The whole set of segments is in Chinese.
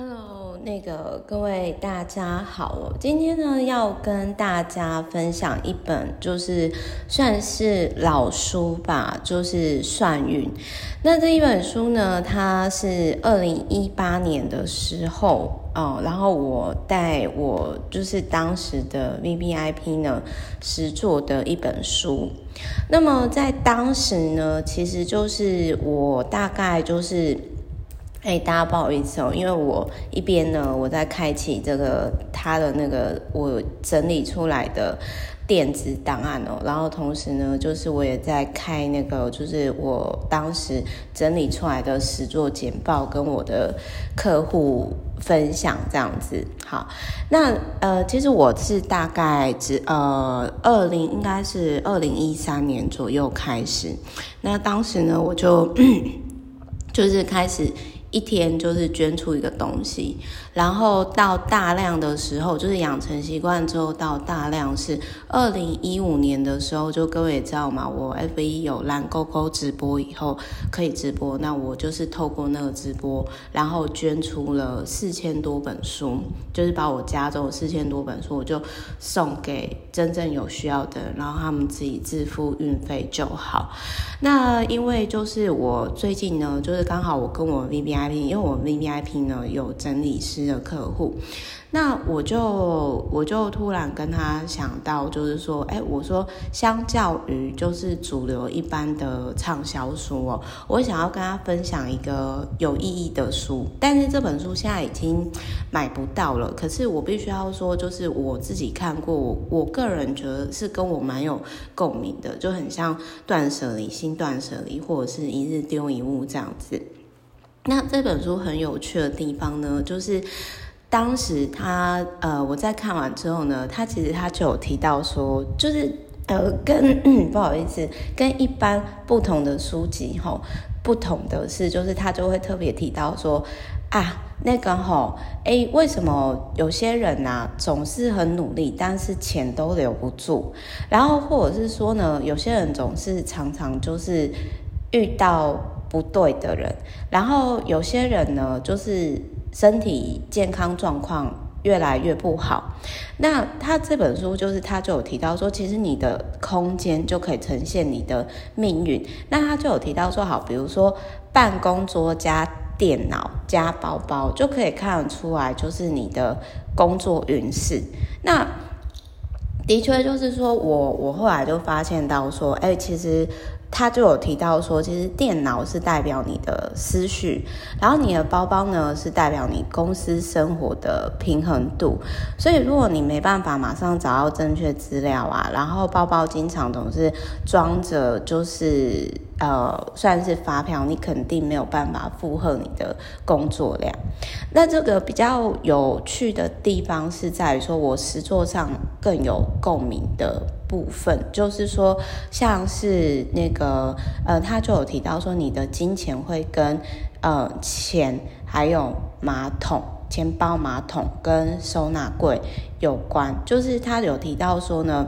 Hello，那个各位大家好，我今天呢要跟大家分享一本就是算是老书吧，就是《算运》。那这一本书呢，它是二零一八年的时候哦，然后我带我就是当时的 VVIP 呢实作的一本书。那么在当时呢，其实就是我大概就是。哎，大家不好意思哦，因为我一边呢，我在开启这个他的那个我整理出来的电子档案哦，然后同时呢，就是我也在开那个，就是我当时整理出来的实作简报，跟我的客户分享这样子。好，那呃，其实我是大概只呃，二零应该是二零一三年左右开始，那当时呢，我就 就是开始。一天就是捐出一个东西，然后到大量的时候，就是养成习惯之后到大量是二零一五年的时候，就各位也知道嘛，我 F 一有蓝勾勾直播以后可以直播，那我就是透过那个直播，然后捐出了四千多本书，就是把我家中四千多本书，我就送给真正有需要的，然后他们自己自付运费就好。那因为就是我最近呢，就是刚好我跟我 VBI。因为我 VVIP 呢有整理师的客户，那我就我就突然跟他想到，就是说，哎，我说相较于就是主流一般的畅销书哦，我想要跟他分享一个有意义的书，但是这本书现在已经买不到了。可是我必须要说，就是我自己看过，我我个人觉得是跟我蛮有共鸣的，就很像断舍离、新断舍离，或者是一日丢一物这样子。那这本书很有趣的地方呢，就是当时他呃，我在看完之后呢，他其实他就有提到说，就是呃，跟、不好意思，跟一般不同的书籍吼，不同的是，就是他就会特别提到说啊，那个吼，诶，为什么有些人呐、啊、总是很努力，但是钱都留不住，然后或者是说呢，有些人总是常常就是遇到。不对的人，然后有些人呢，就是身体健康状况越来越不好。那他这本书就是他就有提到说，其实你的空间就可以呈现你的命运。那他就有提到说，好，比如说办公桌加电脑加包包，就可以看得出来，就是你的工作运势。那的确就是说我我后来就发现到说，哎，其实。他就有提到说，其实电脑是代表你的思绪，然后你的包包呢是代表你公司生活的平衡度。所以，如果你没办法马上找到正确资料啊，然后包包经常总是装着就是呃算是发票，你肯定没有办法负荷你的工作量。那这个比较有趣的地方是在于说，我实作上更有共鸣的。部分就是说，像是那个呃，他就有提到说，你的金钱会跟呃钱还有马桶、钱包、马桶跟收纳柜有关。就是他有提到说呢，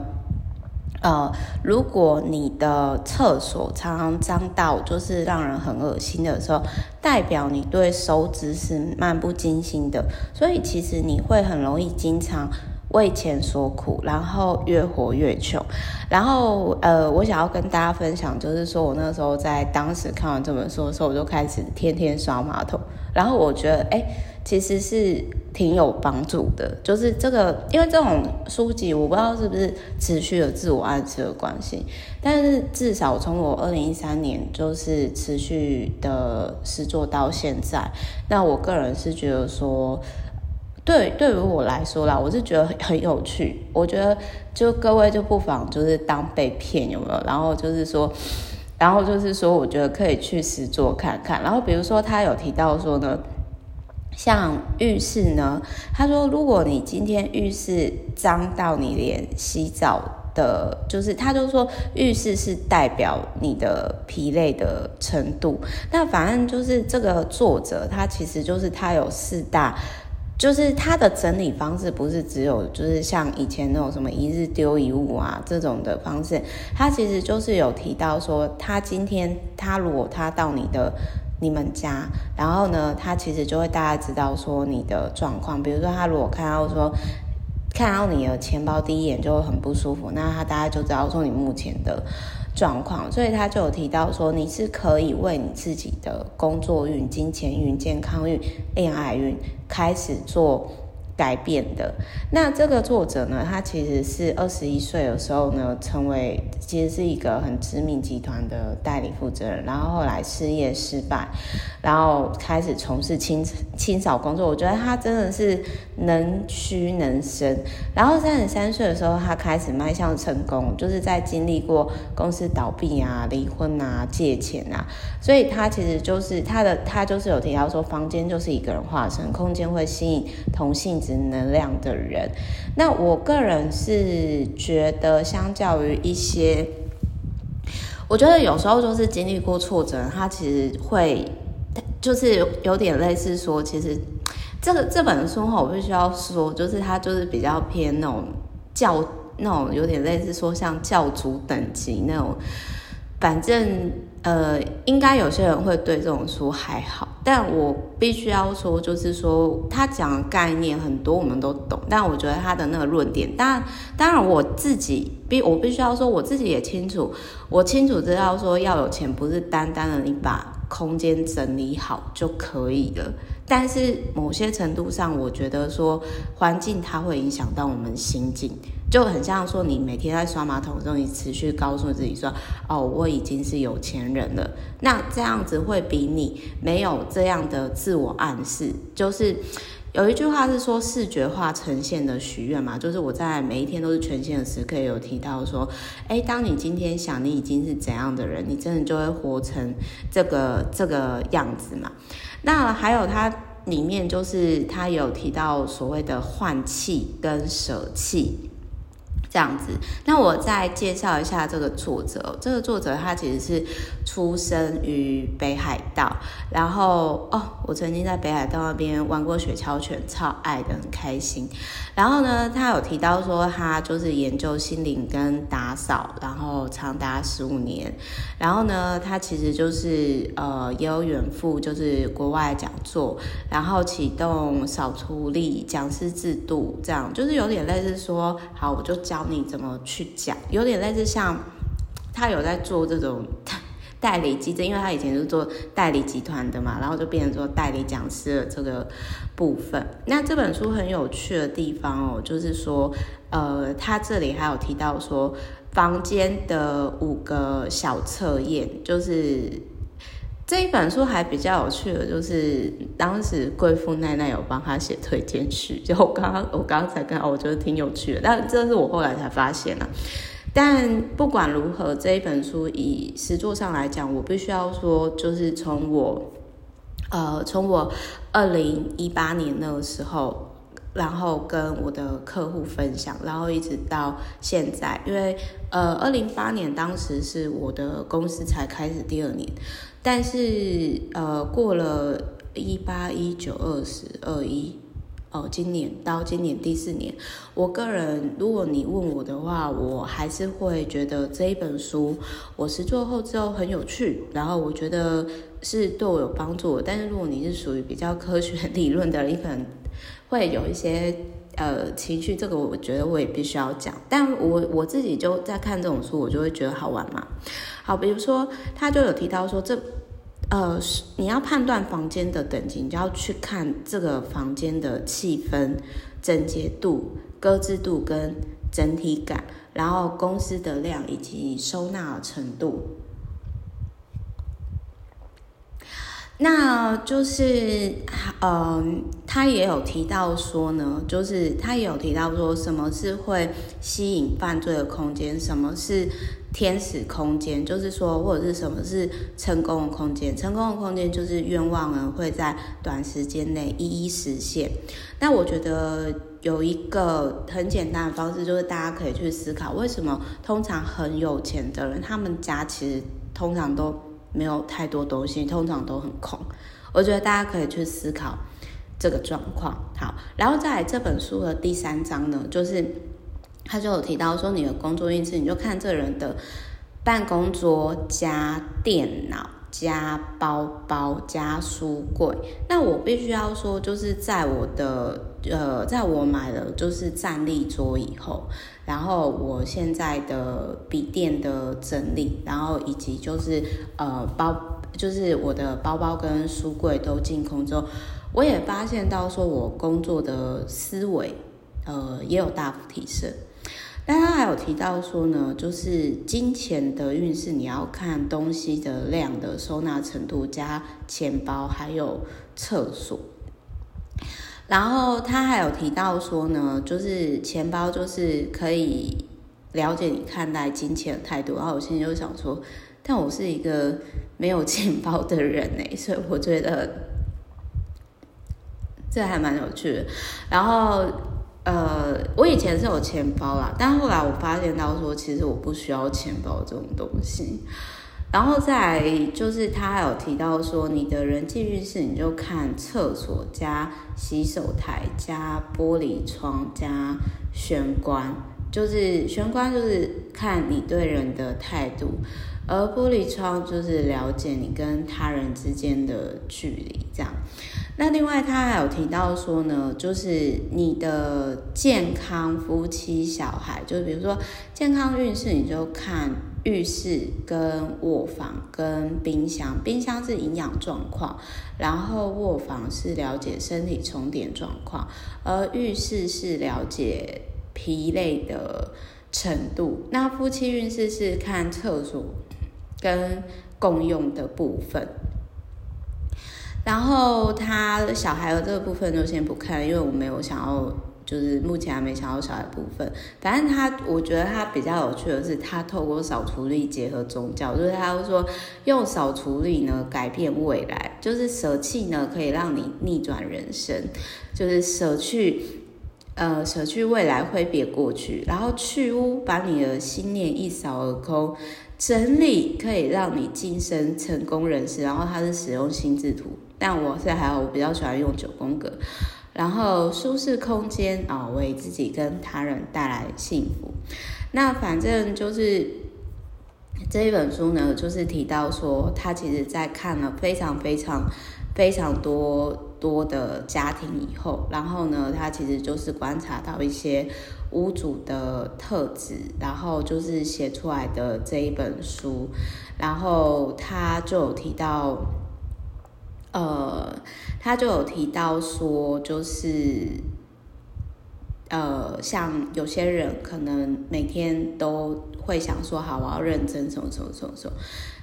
呃，如果你的厕所常常脏到就是让人很恶心的时候，代表你对收支是漫不经心的，所以其实你会很容易经常。为钱所苦，然后越活越穷。然后，呃，我想要跟大家分享，就是说我那时候在当时看完这本书的时候，我就开始天天刷马桶。然后我觉得，哎，其实是挺有帮助的。就是这个，因为这种书籍，我不知道是不是持续的自我暗示的关系，但是至少从我二零一三年就是持续的实做到现在，那我个人是觉得说。对，对于我来说啦，我是觉得很有趣。我觉得就各位就不妨就是当被骗有没有？然后就是说，然后就是说，我觉得可以去实做看看。然后比如说他有提到说呢，像浴室呢，他说如果你今天浴室脏到你连洗澡的，就是他就说浴室是代表你的疲累的程度。那反正就是这个作者他其实就是他有四大。就是他的整理方式不是只有就是像以前那种什么一日丢一物啊这种的方式，他其实就是有提到说，他今天他如果他到你的你们家，然后呢，他其实就会大概知道说你的状况。比如说，他如果看到说看到你的钱包第一眼就会很不舒服，那他大概就知道说你目前的状况。所以他就有提到说，你是可以为你自己的工作运、金钱运、健康运、恋爱运开始做。改变的。那这个作者呢，他其实是二十一岁的时候呢，成为其实是一个很知名集团的代理负责人，然后后来失业失败，然后开始从事清清扫工作。我觉得他真的是能屈能伸。然后三十三岁的时候，他开始迈向成功，就是在经历过公司倒闭啊、离婚啊、借钱啊，所以他其实就是他的他就是有提到说，房间就是一个人化身，空间会吸引同性能量的人，那我个人是觉得，相较于一些，我觉得有时候就是经历过挫折，他其实会就是有点类似说，其实这个这本书哈，我必须要说，就是他就是比较偏那种教那种有点类似说像教主等级那种，反正。呃，应该有些人会对这种书还好，但我必须要说，就是说他讲的概念很多，我们都懂，但我觉得他的那个论点，当然，当然我自己必我必须要说，我自己也清楚，我清楚知道说要有钱不是单单的你把空间整理好就可以了。但是某些程度上，我觉得说环境它会影响到我们心境，就很像说你每天在刷马桶的时候，你持续告诉自己说：“哦，我已经是有钱人了。”那这样子会比你没有这样的自我暗示。就是 有一句话是说视觉化呈现的许愿嘛，就是我在每一天都是全新的时刻有提到说：“诶，当你今天想你已经是怎样的人，你真的就会活成这个这个样子嘛。”那还有它里面就是它有提到所谓的换气跟舍弃。这样子，那我再介绍一下这个作者。这个作者他其实是出生于北海道，然后哦，我曾经在北海道那边玩过雪橇犬，超爱的，很开心。然后呢，他有提到说他就是研究心灵跟打扫，然后长达十五年。然后呢，他其实就是呃也有远赴就是国外讲座，然后启动扫除力讲师制度，这样就是有点类似说，好，我就教。教你怎么去讲？有点类似像他有在做这种 代理机制，因为他以前是做代理集团的嘛，然后就变成做代理讲师的这个部分。那这本书很有趣的地方哦，就是说，呃，他这里还有提到说房间的五个小测验，就是这一本书还比较有趣的，就是当时贵妇奈奈有帮他写推荐序，就我刚刚我刚刚才看到，我觉得挺有趣的，但这是我后来才发现了。但不管如何，这一本书以实作上来讲，我必须要说，就是从我，呃，从我二零一八年那个时候，然后跟我的客户分享，然后一直到现在，因为呃，二零一八年当时是我的公司才开始第二年，但是呃，过了一八一九二十二一。哦，今年到今年第四年，我个人，如果你问我的话，我还是会觉得这一本书我实作后之后很有趣，然后我觉得是对我有帮助。但是如果你是属于比较科学理论的，你可能会有一些呃情绪，这个我觉得我也必须要讲。但我我自己就在看这种书，我就会觉得好玩嘛。好，比如说他就有提到说这。呃，你要判断房间的等级，你就要去看这个房间的气氛、整洁度、搁置度跟整体感，然后公司的量以及收纳程度。那就是，嗯、他也有提到说呢，就是他也有提到说，什么是会吸引犯罪的空间，什么是。天使空间，就是说，或者是什么是成功的空间？成功的空间就是愿望呢会在短时间内一一实现。那我觉得有一个很简单的方式，就是大家可以去思考，为什么通常很有钱的人，他们家其实通常都没有太多东西，通常都很空。我觉得大家可以去思考这个状况。好，然后再来这本书的第三章呢，就是。他就有提到说，你的工作运势，你就看这人的办公桌加电脑加包包加书柜。那我必须要说，就是在我的呃，在我买了就是站立桌以后，然后我现在的笔电的整理，然后以及就是呃包，就是我的包包跟书柜都进空之后，我也发现到说我工作的思维呃也有大幅提升。但他还有提到说呢，就是金钱的运势，你要看东西的量的收纳程度，加钱包还有厕所。然后他还有提到说呢，就是钱包就是可以了解你看待金钱的态度。然后我现在就想说，但我是一个没有钱包的人哎，所以我觉得这还蛮有趣的。然后。呃，我以前是有钱包啦，但后来我发现到说，其实我不需要钱包这种东西。然后再就是他还有提到说，你的人际运势，你就看厕所加洗手台加玻璃窗加玄关，就是玄关就是看你对人的态度，而玻璃窗就是了解你跟他人之间的距离，这样。那另外他还有提到说呢，就是你的健康、夫妻、小孩，就是比如说健康运势，你就看浴室、跟卧房、跟冰箱。冰箱是营养状况，然后卧房是了解身体充电状况，而浴室是了解疲累的程度。那夫妻运势是看厕所跟共用的部分。然后他小孩的这个部分就先不看，因为我没有想要，就是目前还没想到小孩部分。反正他，我觉得他比较有趣的是，他透过扫除力结合宗教，就是他会说用扫除力呢改变未来，就是舍弃呢可以让你逆转人生，就是舍去呃舍去未来挥别过去，然后去污把你的心念一扫而空，整理可以让你晋升成功人士。然后他是使用心智图。但我是还好，我比较喜欢用九宫格，然后舒适空间啊，为自己跟他人带来幸福。那反正就是这一本书呢，就是提到说，他其实在看了非常非常非常多多的家庭以后，然后呢，他其实就是观察到一些屋主的特质，然后就是写出来的这一本书，然后他就有提到。呃，他就有提到说，就是呃，像有些人可能每天都会想说，好，我要认真什么什么什么什么，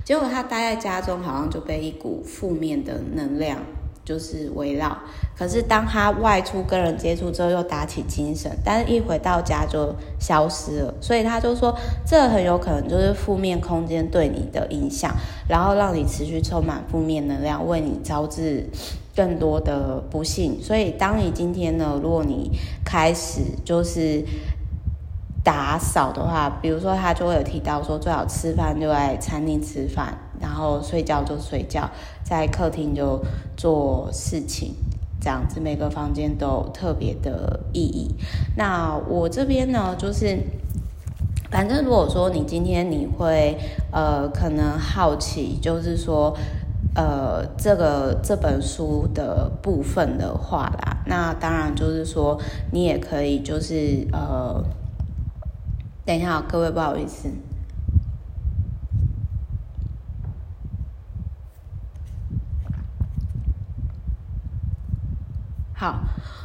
结果他待在家中，好像就被一股负面的能量。就是围绕，可是当他外出跟人接触之后，又打起精神，但是一回到家就消失了。所以他就说，这很有可能就是负面空间对你的影响，然后让你持续充满负面能量，为你招致更多的不幸。所以当你今天呢，如果你开始就是打扫的话，比如说他就会有提到说，最好吃饭就在餐厅吃饭。然后睡觉就睡觉，在客厅就做事情，这样子每个房间都有特别的意义。那我这边呢，就是反正如果说你今天你会呃可能好奇，就是说呃这个这本书的部分的话啦，那当然就是说你也可以就是呃等一下各位不好意思。好，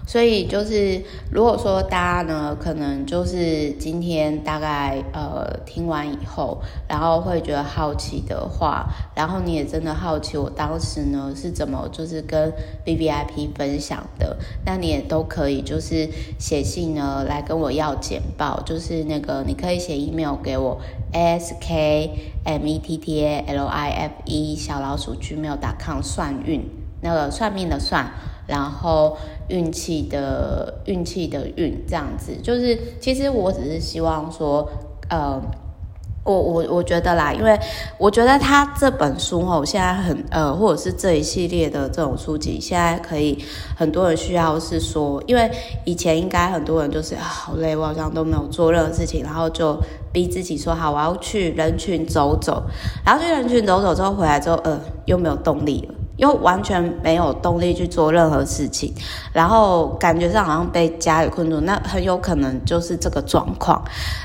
所以就是如果说大家呢，可能就是今天大概呃听完以后，然后会觉得好奇的话，然后你也真的好奇我当时呢是怎么就是跟 VVIP 分享的，那你也都可以就是写信呢来跟我要简报，就是那个你可以写 email 给我 s k m e t t a l i f e 小老鼠 gmail.com 算运。那个算命的算。然后运气的运气的运这样子，就是其实我只是希望说，呃，我我我觉得啦，因为我觉得他这本书吼，现在很呃，或者是这一系列的这种书籍，现在可以很多人需要是说，因为以前应该很多人就是好累，我好像都没有做任何事情，然后就逼自己说好，我要去人群走走，然后去人群走走之后回来之后，呃，又没有动力了。又完全没有动力去做任何事情，然后感觉上好像被家里困住，那很有可能就是这个状况。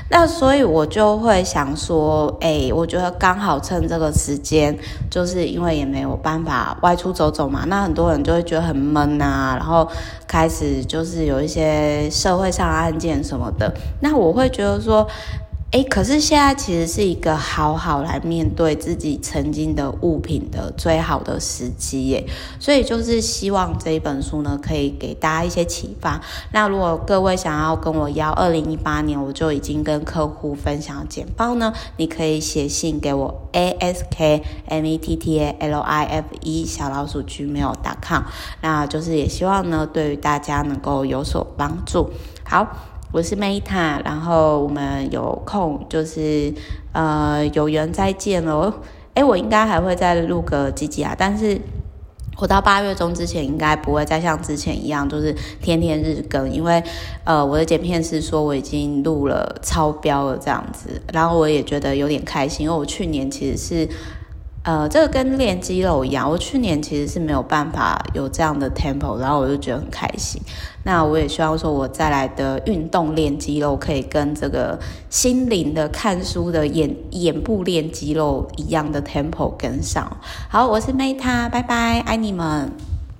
那所以我就会想说，哎，我觉得刚好趁这个时间，就是因为也没有办法外出走走嘛，那很多人就会觉得很闷啊，然后开始就是有一些社会上案件什么的，那我会觉得说。诶，可是现在其实是一个好好来面对自己曾经的物品的最好的时机耶，所以就是希望这一本书呢，可以给大家一些启发。那如果各位想要跟我要二零一八年我就已经跟客户分享简报呢，你可以写信给我 a s k m e t t a l i f e 小老鼠 gmail.com，那就是也希望呢，对于大家能够有所帮助。好。我是 Meta，然后我们有空就是呃有缘再见喽。诶，我应该还会再录个几集啊，但是我到八月中之前应该不会再像之前一样，就是天天日更，因为呃我的剪片师说我已经录了超标了这样子，然后我也觉得有点开心，因为我去年其实是。呃，这个跟练肌肉一样，我去年其实是没有办法有这样的 tempo，然后我就觉得很开心。那我也希望说，我再来的运动练肌肉可以跟这个心灵的看书的眼眼部练肌肉一样的 tempo 跟上。好，我是 Meta，拜拜，爱你们。